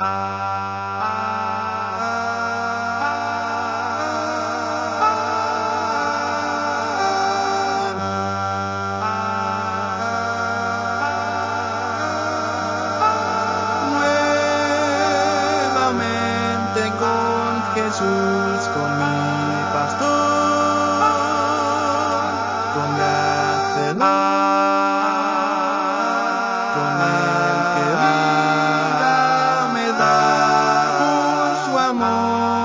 Ah.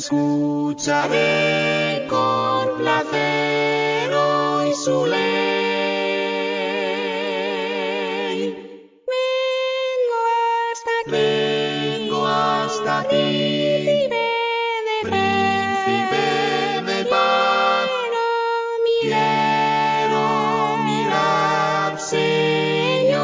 escucharé con placer hoy su ley. Vengo hasta ti, vengo hasta ti, príncipe de Señor,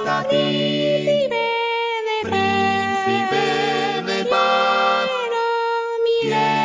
hasta ti. Príncipe de paz, Príncipe de.